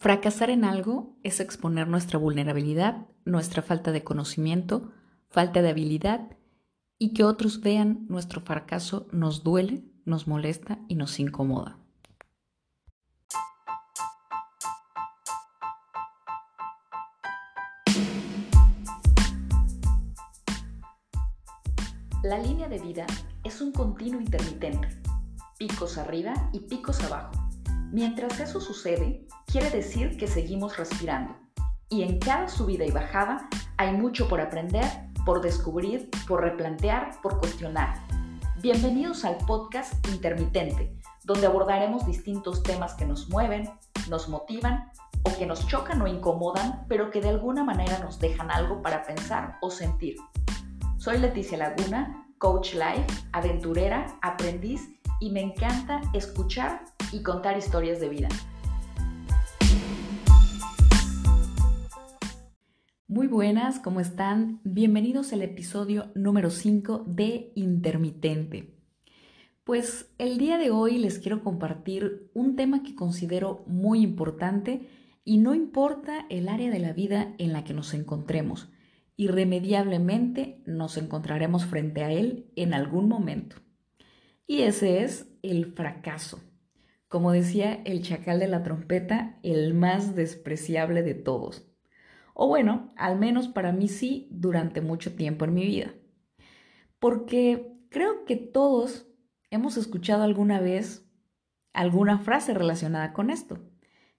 Fracasar en algo es exponer nuestra vulnerabilidad, nuestra falta de conocimiento, falta de habilidad y que otros vean nuestro fracaso nos duele, nos molesta y nos incomoda. La línea de vida es un continuo intermitente, picos arriba y picos abajo. Mientras eso sucede, quiere decir que seguimos respirando. Y en cada subida y bajada hay mucho por aprender, por descubrir, por replantear, por cuestionar. Bienvenidos al podcast Intermitente, donde abordaremos distintos temas que nos mueven, nos motivan o que nos chocan o incomodan, pero que de alguna manera nos dejan algo para pensar o sentir. Soy Leticia Laguna, coach life, aventurera, aprendiz y me encanta escuchar y contar historias de vida. Muy buenas, ¿cómo están? Bienvenidos al episodio número 5 de Intermitente. Pues el día de hoy les quiero compartir un tema que considero muy importante y no importa el área de la vida en la que nos encontremos irremediablemente nos encontraremos frente a él en algún momento. Y ese es el fracaso. Como decía el chacal de la trompeta, el más despreciable de todos. O bueno, al menos para mí sí, durante mucho tiempo en mi vida. Porque creo que todos hemos escuchado alguna vez alguna frase relacionada con esto.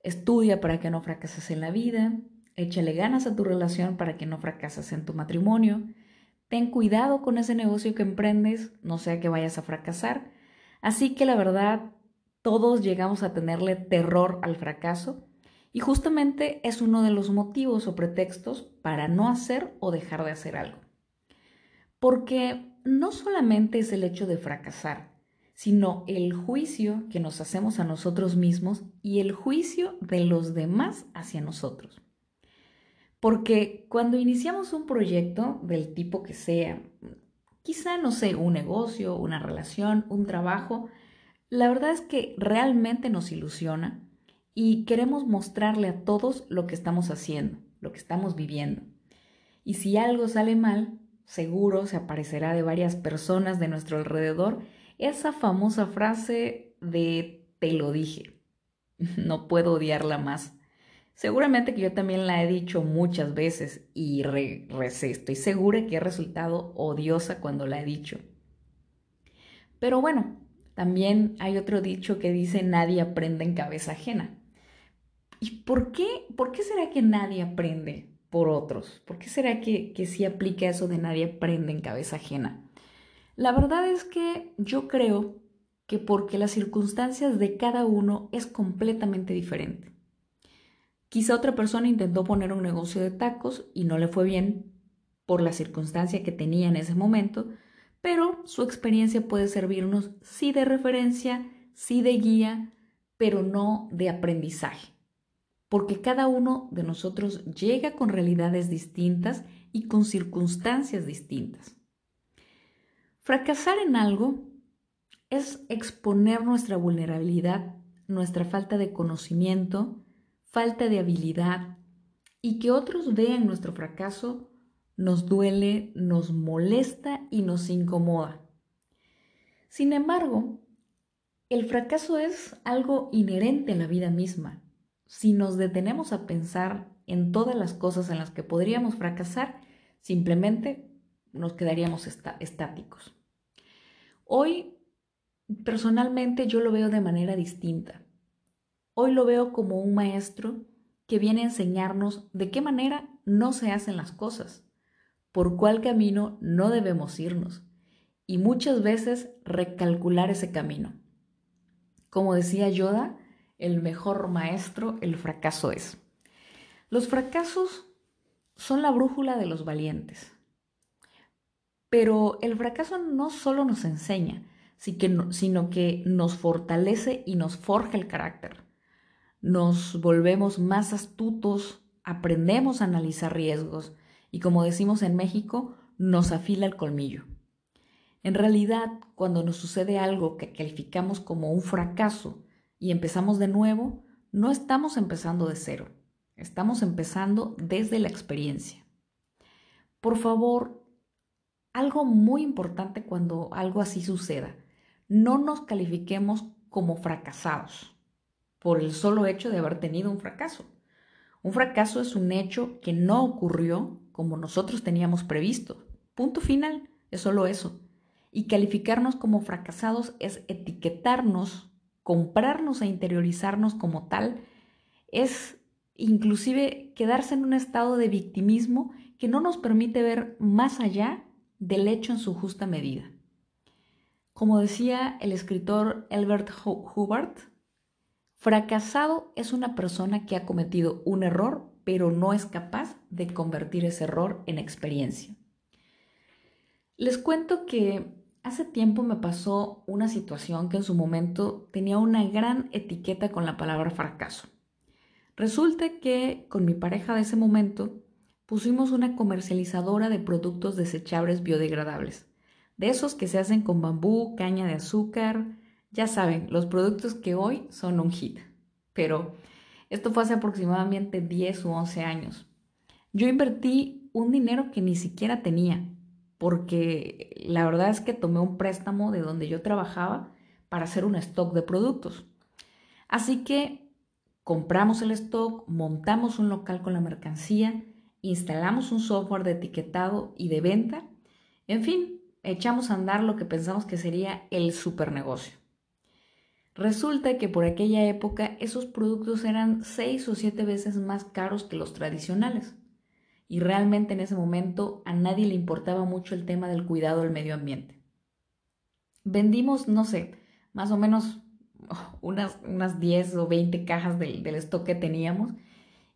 Estudia para que no fracases en la vida, Échale ganas a tu relación para que no fracases en tu matrimonio. Ten cuidado con ese negocio que emprendes, no sea que vayas a fracasar. Así que la verdad, todos llegamos a tenerle terror al fracaso y justamente es uno de los motivos o pretextos para no hacer o dejar de hacer algo. Porque no solamente es el hecho de fracasar, sino el juicio que nos hacemos a nosotros mismos y el juicio de los demás hacia nosotros. Porque cuando iniciamos un proyecto del tipo que sea, quizá, no sé, un negocio, una relación, un trabajo, la verdad es que realmente nos ilusiona y queremos mostrarle a todos lo que estamos haciendo, lo que estamos viviendo. Y si algo sale mal, seguro se aparecerá de varias personas de nuestro alrededor esa famosa frase de te lo dije. No puedo odiarla más. Seguramente que yo también la he dicho muchas veces y estoy segura que he resultado odiosa cuando la he dicho. Pero bueno, también hay otro dicho que dice nadie aprende en cabeza ajena. ¿Y por qué, por qué será que nadie aprende por otros? ¿Por qué será que, que sí aplica eso de nadie aprende en cabeza ajena? La verdad es que yo creo que porque las circunstancias de cada uno es completamente diferente. Quizá otra persona intentó poner un negocio de tacos y no le fue bien por la circunstancia que tenía en ese momento, pero su experiencia puede servirnos sí de referencia, sí de guía, pero no de aprendizaje, porque cada uno de nosotros llega con realidades distintas y con circunstancias distintas. Fracasar en algo es exponer nuestra vulnerabilidad, nuestra falta de conocimiento, falta de habilidad y que otros vean nuestro fracaso nos duele, nos molesta y nos incomoda. Sin embargo, el fracaso es algo inherente en la vida misma. Si nos detenemos a pensar en todas las cosas en las que podríamos fracasar, simplemente nos quedaríamos estáticos. Hoy, personalmente, yo lo veo de manera distinta. Hoy lo veo como un maestro que viene a enseñarnos de qué manera no se hacen las cosas, por cuál camino no debemos irnos y muchas veces recalcular ese camino. Como decía Yoda, el mejor maestro el fracaso es. Los fracasos son la brújula de los valientes. Pero el fracaso no solo nos enseña, sino que nos fortalece y nos forja el carácter nos volvemos más astutos, aprendemos a analizar riesgos y como decimos en México, nos afila el colmillo. En realidad, cuando nos sucede algo que calificamos como un fracaso y empezamos de nuevo, no estamos empezando de cero, estamos empezando desde la experiencia. Por favor, algo muy importante cuando algo así suceda, no nos califiquemos como fracasados por el solo hecho de haber tenido un fracaso. Un fracaso es un hecho que no ocurrió como nosotros teníamos previsto. Punto final, es solo eso. Y calificarnos como fracasados es etiquetarnos, comprarnos e interiorizarnos como tal, es inclusive quedarse en un estado de victimismo que no nos permite ver más allá del hecho en su justa medida. Como decía el escritor Albert Hubbard, fracasado es una persona que ha cometido un error, pero no es capaz de convertir ese error en experiencia. Les cuento que hace tiempo me pasó una situación que en su momento tenía una gran etiqueta con la palabra fracaso. Resulta que con mi pareja de ese momento pusimos una comercializadora de productos desechables biodegradables de esos que se hacen con bambú, caña de azúcar, ya saben, los productos que hoy son un hit. Pero esto fue hace aproximadamente 10 u 11 años. Yo invertí un dinero que ni siquiera tenía, porque la verdad es que tomé un préstamo de donde yo trabajaba para hacer un stock de productos. Así que compramos el stock, montamos un local con la mercancía, instalamos un software de etiquetado y de venta, en fin, echamos a andar lo que pensamos que sería el super negocio. Resulta que por aquella época esos productos eran seis o siete veces más caros que los tradicionales. Y realmente en ese momento a nadie le importaba mucho el tema del cuidado del medio ambiente. Vendimos, no sé, más o menos unas, unas 10 o 20 cajas del, del stock que teníamos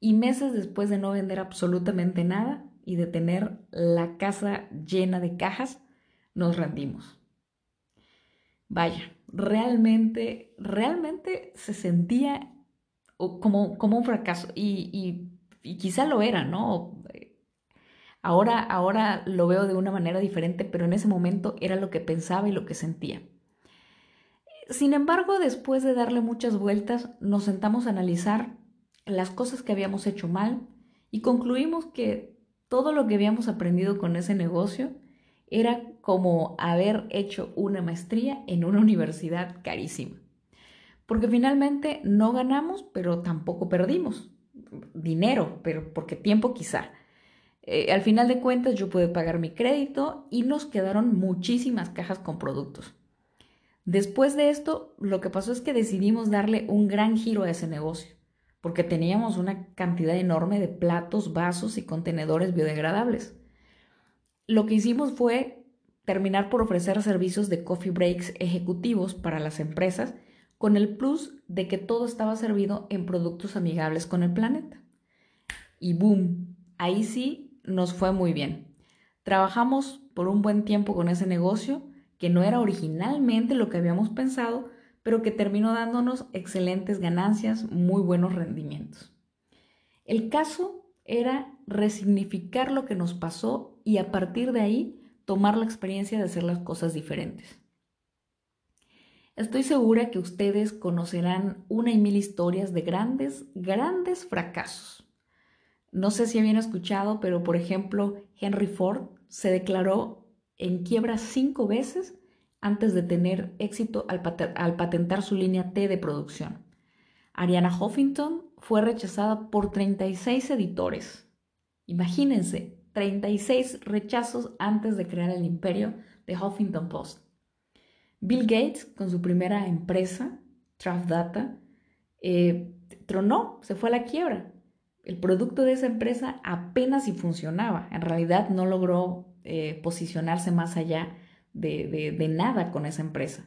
y meses después de no vender absolutamente nada y de tener la casa llena de cajas, nos rendimos. Vaya, realmente, realmente se sentía como, como un fracaso y, quizá lo era, ¿no? Ahora, ahora lo veo de una manera diferente, pero en ese momento era lo que pensaba y lo que sentía. Sin embargo, después de darle muchas vueltas, nos sentamos a analizar las cosas que habíamos hecho mal y concluimos que todo lo que habíamos aprendido con ese negocio era como haber hecho una maestría en una universidad carísima. Porque finalmente no ganamos, pero tampoco perdimos dinero, pero porque tiempo quizá. Eh, al final de cuentas yo pude pagar mi crédito y nos quedaron muchísimas cajas con productos. Después de esto, lo que pasó es que decidimos darle un gran giro a ese negocio, porque teníamos una cantidad enorme de platos, vasos y contenedores biodegradables lo que hicimos fue terminar por ofrecer servicios de coffee breaks ejecutivos para las empresas con el plus de que todo estaba servido en productos amigables con el planeta. Y boom, ahí sí nos fue muy bien. Trabajamos por un buen tiempo con ese negocio, que no era originalmente lo que habíamos pensado, pero que terminó dándonos excelentes ganancias, muy buenos rendimientos. El caso era resignificar lo que nos pasó y a partir de ahí tomar la experiencia de hacer las cosas diferentes. Estoy segura que ustedes conocerán una y mil historias de grandes, grandes fracasos. No sé si habían escuchado, pero por ejemplo, Henry Ford se declaró en quiebra cinco veces antes de tener éxito al, patentar su línea T de producción. Ariana Huffington fue rechazada por 36 editores. Imagínense, 36 rechazos antes de crear el imperio de Huffington Post. Bill Gates, con su primera empresa, Traff Data, eh, tronó, se fue a la quiebra. El producto de esa empresa apenas si funcionaba. En realidad no logró eh, posicionarse más allá de nada con esa empresa.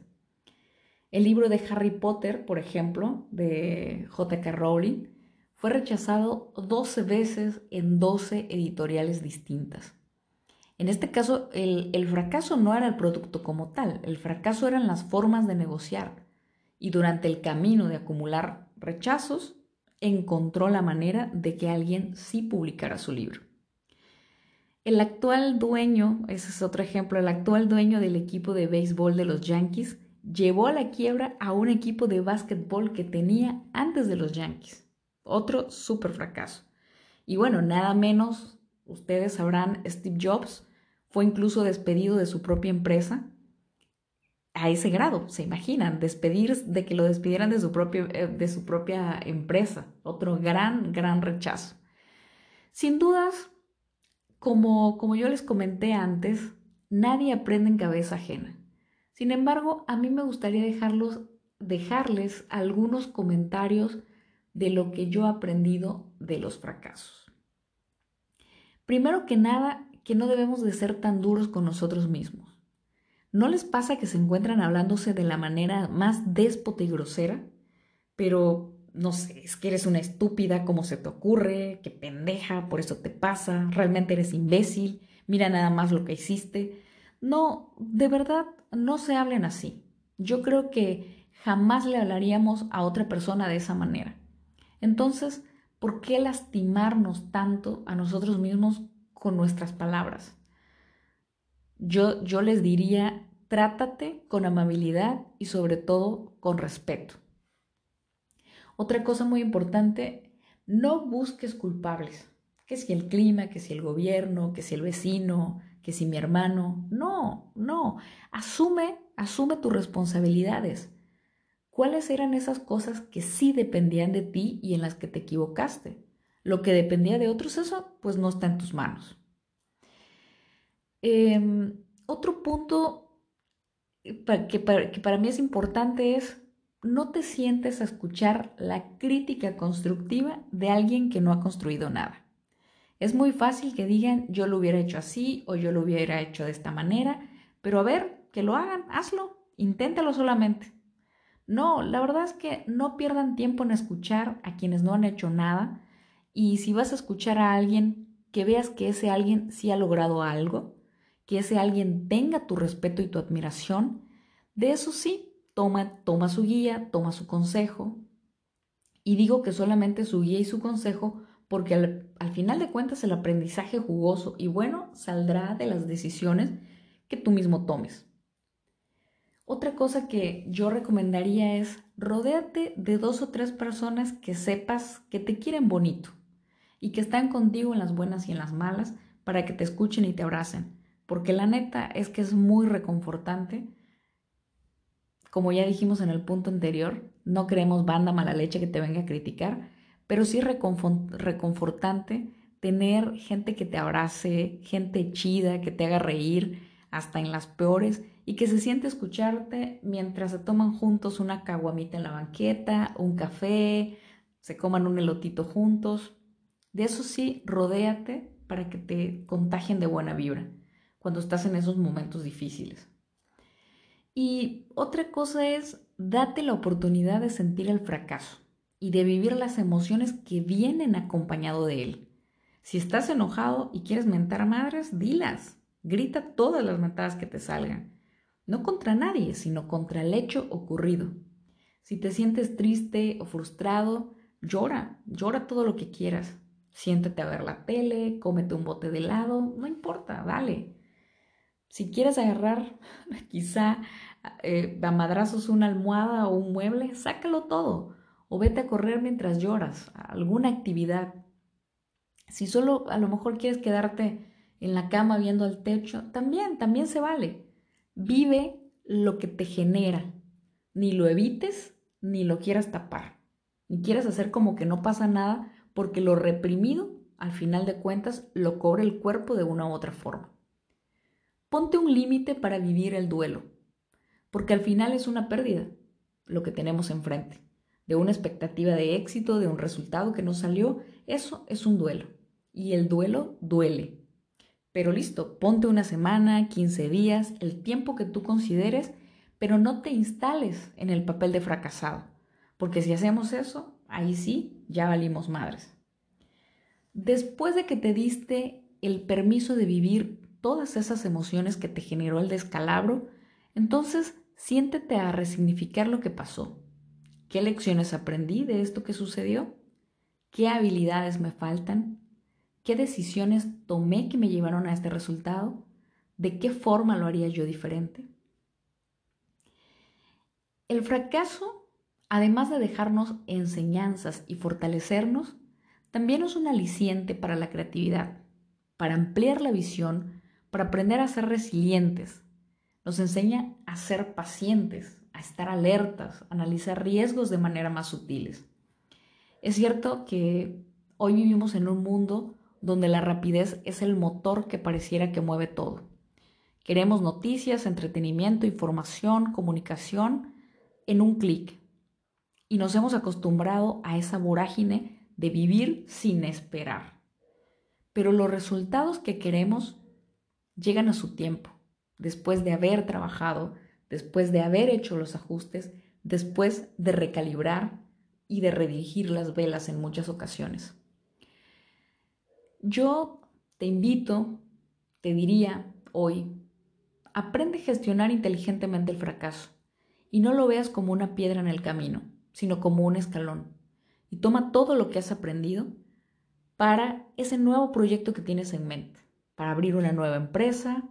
El libro de Harry Potter, por ejemplo, de J.K. Rowling, fue rechazado 12 veces en 12 editoriales distintas. En este caso, el, fracaso no era el producto como tal, el fracaso eran las formas de negociar. Y durante el camino de acumular rechazos, encontró la manera de que alguien sí publicara su libro. El actual dueño, ese es otro ejemplo, el actual dueño del equipo de béisbol de los Yankees, llevó a la quiebra a un equipo de básquetbol que tenía antes de los Yankees. Otro súper fracaso. Y bueno, nada menos, ustedes sabrán, Steve Jobs fue incluso despedido de su propia empresa a ese grado, se imaginan, despedir, de que lo despidieran de su, propio, eh, de su propia empresa. Otro gran, gran rechazo. Sin dudas, como, como yo les comenté antes, nadie aprende en cabeza ajena. Sin embargo, a mí me gustaría dejarlos, dejarles algunos comentarios de lo que yo he aprendido de los fracasos. Primero que nada, que no debemos de ser tan duros con nosotros mismos. ¿No les pasa que se encuentran hablándose de la manera más déspota y grosera? Pero, no sé, es que eres una estúpida, ¿cómo se te ocurre? ¿Qué pendeja? Por eso te pasa. Realmente eres imbécil. Mira nada más lo que hiciste. No, de verdad, no se hablen así. Yo creo que jamás le hablaríamos a otra persona de esa manera. Entonces, ¿por qué lastimarnos tanto a nosotros mismos con nuestras palabras? Yo, yo les diría, trátate con amabilidad y sobre todo con respeto. Otra cosa muy importante, no busques culpables. Que si el clima, que si el gobierno, que si el vecino, que si mi hermano. No, no. Asume, asume tus responsabilidades. ¿Cuáles eran esas cosas que sí dependían de ti y en las que te equivocaste? Lo que dependía de otros, eso pues no está en tus manos. Em, otro punto que para, mí es importante es no te sientes a escuchar la crítica constructiva de alguien que no ha construido nada. Es muy fácil que digan yo lo hubiera hecho así o yo lo hubiera hecho de esta manera, pero a ver, que lo hagan, hazlo, inténtalo solamente. No, la verdad es que no pierdan tiempo en escuchar a quienes no han hecho nada y si vas a escuchar a alguien, que veas que ese alguien sí ha logrado algo que ese alguien tenga tu respeto y tu admiración, de eso sí, toma, toma su guía, toma su consejo. Y digo que solamente su guía y su consejo porque al, al final de cuentas el aprendizaje jugoso y bueno saldrá de las decisiones que tú mismo tomes. Otra cosa que yo recomendaría es rodéate de dos o tres personas que sepas que te quieren bonito y que están contigo en las buenas y en las malas para que te escuchen y te abracen porque la neta es que es muy reconfortante. Como ya dijimos en el punto anterior, no queremos banda mala leche que te venga a criticar, pero sí reconfortante tener gente que te abrace, gente chida, que te haga reír, hasta en las peores, y que se siente escucharte mientras se toman juntos una caguamita en la banqueta, un café, se coman un elotito juntos. De eso sí, rodéate para que te contagien de buena vibra cuando estás en esos momentos difíciles. Y otra cosa es, date la oportunidad de sentir el fracaso y de vivir las emociones que vienen acompañado de él. Si estás enojado y quieres mentar madres, dilas. Grita todas las mentadas que te salgan. No contra nadie, sino contra el hecho ocurrido. Si te sientes triste o frustrado, llora, llora todo lo que quieras. Siéntate a ver la tele, cómete un bote de helado, no importa, dale. Si quieres agarrar quizá eh, a madrazos una almohada o un mueble, sácalo todo. O vete a correr mientras lloras, alguna actividad. Si solo a lo mejor quieres quedarte en la cama viendo al techo, también, también se vale. Vive lo que te genera. Ni lo evites, ni lo quieras tapar. Ni quieras hacer como que no pasa nada, porque lo reprimido, al final de cuentas, lo cobra el cuerpo de una u otra forma. Ponte un límite para vivir el duelo, porque al final es una pérdida lo que tenemos enfrente. De una expectativa de éxito, de un resultado que no salió, eso es un duelo. Y el duelo duele. Pero listo, ponte una semana, 15 días, el tiempo que tú consideres, pero no te instales en el papel de fracasado, porque si hacemos eso, ahí sí, ya valimos madres. Después de que te diste el permiso de vivir todas esas emociones que te generó el descalabro, entonces siéntete a resignificar lo que pasó. ¿Qué lecciones aprendí de esto que sucedió? ¿Qué habilidades me faltan? ¿Qué decisiones tomé que me llevaron a este resultado? ¿De qué forma lo haría yo diferente? El fracaso, además de dejarnos enseñanzas y fortalecernos, también es un aliciente para la creatividad, para ampliar la visión, para aprender a ser resilientes. Nos enseña a ser pacientes, a estar alertas, a analizar riesgos de manera más sutiles. Es cierto que hoy vivimos en un mundo donde la rapidez es el motor que pareciera que mueve todo. Queremos noticias, entretenimiento, información, comunicación en un clic. Y nos hemos acostumbrado a esa vorágine de vivir sin esperar. Pero los resultados que queremos llegan a su tiempo, después de haber trabajado, después de haber hecho los ajustes, después de recalibrar y de redirigir las velas en muchas ocasiones. Yo te invito, te diría hoy, aprende a gestionar inteligentemente el fracaso y no lo veas como una piedra en el camino, sino como un escalón. Y toma todo lo que has aprendido para ese nuevo proyecto que tienes en mente, para abrir una nueva empresa,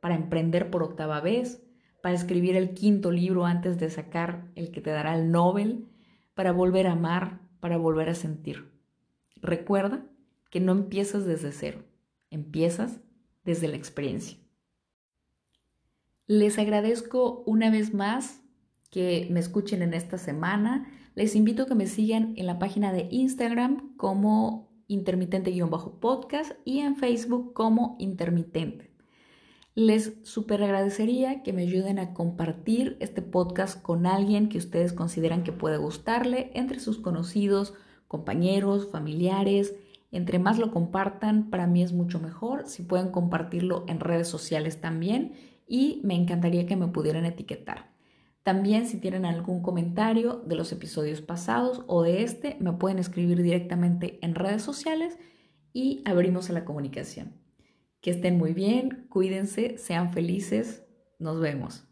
para emprender por octava vez, para escribir el quinto libro antes de sacar el que te dará el Nobel, para volver a amar, para volver a sentir. Recuerda que no empiezas desde cero, empiezas desde la experiencia. Les agradezco una vez más que me escuchen en esta semana. Les invito a que me sigan en la página de Instagram como intermitente-podcast y en Facebook como intermitente. Les super agradecería que me ayuden a compartir este podcast con alguien que ustedes consideran que puede gustarle, entre sus conocidos, compañeros, familiares, entre más lo compartan, para mí es mucho mejor. Si pueden compartirlo en redes sociales también y me encantaría que me pudieran etiquetar. También si tienen algún comentario de los episodios pasados o de este, me pueden escribir directamente en redes sociales y abrimos la comunicación. Que estén muy bien, cuídense, sean felices, nos vemos.